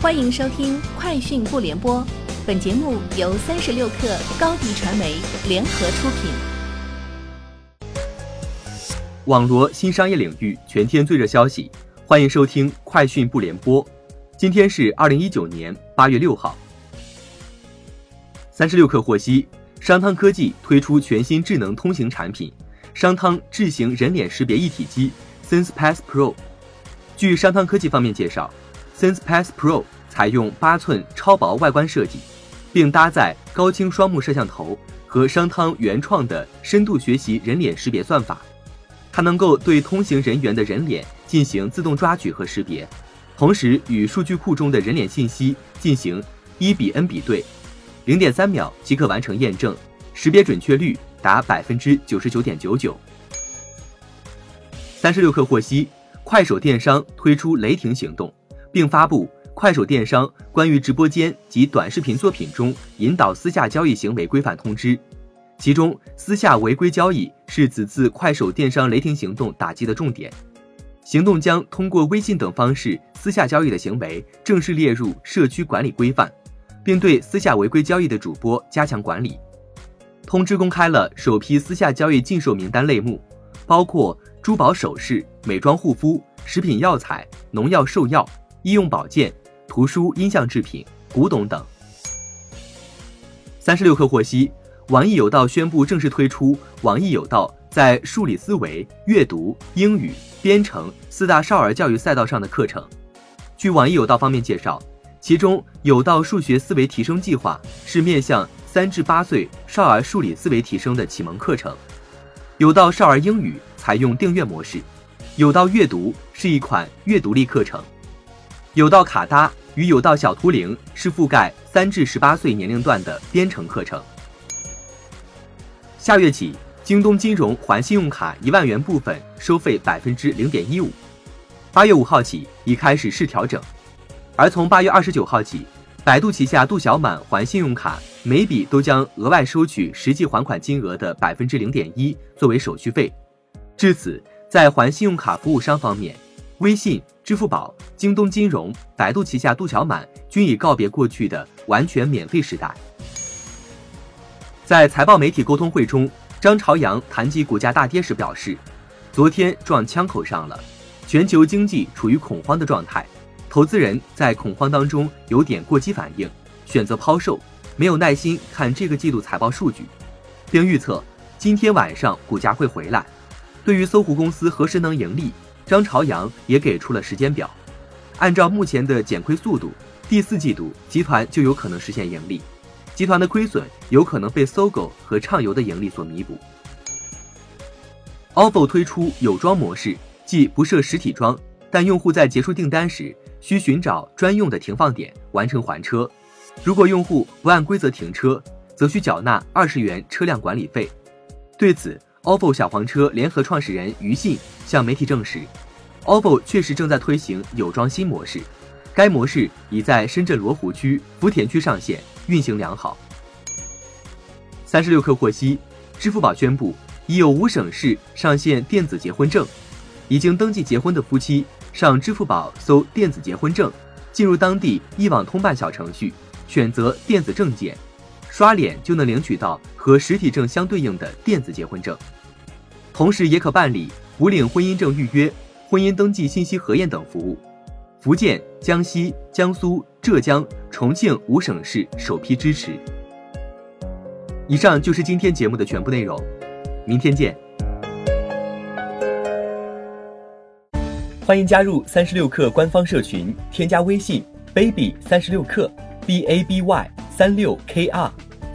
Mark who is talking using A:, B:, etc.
A: 欢迎收听《快讯不联播》，本节目由三十六克高低传媒联合出品。
B: 网罗新商业领域全天最热消息，欢迎收听《快讯不联播》。今天是二零一九年八月六号。三十六克获悉，商汤科技推出全新智能通行产品——商汤智行人脸识别一体机 SensePass Pro。据商汤科技方面介绍。SensePass Pro 采用八寸超薄外观设计，并搭载高清双目摄像头和商汤原创的深度学习人脸识别算法。它能够对通行人员的人脸进行自动抓取和识别，同时与数据库中的人脸信息进行一比 n 比对，零点三秒即可完成验证，识别准确率达百分之九十九点九九。三十六氪获悉，快手电商推出雷霆行动。并发布快手电商关于直播间及短视频作品中引导私下交易行为规范通知，其中私下违规交易是此次快手电商雷霆行动打击的重点。行动将通过微信等方式私下交易的行为正式列入社区管理规范，并对私下违规交易的主播加强管理。通知公开了首批私下交易禁售名单类目，包括珠宝首饰、美妆护肤、食品药材、农药兽药。医用保健、图书、音像制品、古董等。三十六氪获悉，网易有道宣布正式推出网易有道在数理思维、阅读、英语、编程四大少儿教育赛道上的课程。据网易有道方面介绍，其中有道数学思维提升计划是面向三至八岁少儿数理思维提升的启蒙课程；有道少儿英语采用订阅模式；有道阅读是一款阅读力课程。有道卡搭与有道小图灵是覆盖三至十八岁年龄段的编程课程。下月起，京东金融还信用卡一万元部分收费百分之零点一五，八月五号起已开始试调整。而从八月二十九号起，百度旗下度小满还信用卡每笔都将额外收取实际还款金额的百分之零点一作为手续费。至此，在还信用卡服务商方面，微信。支付宝、京东金融、百度旗下度小满均已告别过去的完全免费时代。在财报媒体沟通会中，张朝阳谈及股价大跌时表示：“昨天撞枪口上了，全球经济处于恐慌的状态，投资人在恐慌当中有点过激反应，选择抛售，没有耐心看这个季度财报数据，并预测今天晚上股价会回来。对于搜狐公司何时能盈利？”张朝阳也给出了时间表，按照目前的减亏速度，第四季度集团就有可能实现盈利，集团的亏损有可能被搜狗和畅游的盈利所弥补。OFO 推出有装模式，即不设实体装，但用户在结束订单时需寻找专用的停放点完成还车。如果用户不按规则停车，则需缴纳二十元车辆管理费。对此，OFO 小黄车联合创始人于信向媒体证实，OFO 确实正在推行有装新模式，该模式已在深圳罗湖区、福田区上线，运行良好。三十六氪获悉，支付宝宣布已有五省市上线电子结婚证，已经登记结婚的夫妻上支付宝搜电子结婚证，进入当地一网通办小程序，选择电子证件，刷脸就能领取到和实体证相对应的电子结婚证。同时也可办理无领婚姻证预约、婚姻登记信息核验等服务。福建、江西、江苏、浙江、重庆五省市首批支持。以上就是今天节目的全部内容，明天见。欢迎加入三十六氪官方社群，添加微信 baby 三十六氪 b a b y 三六 k r，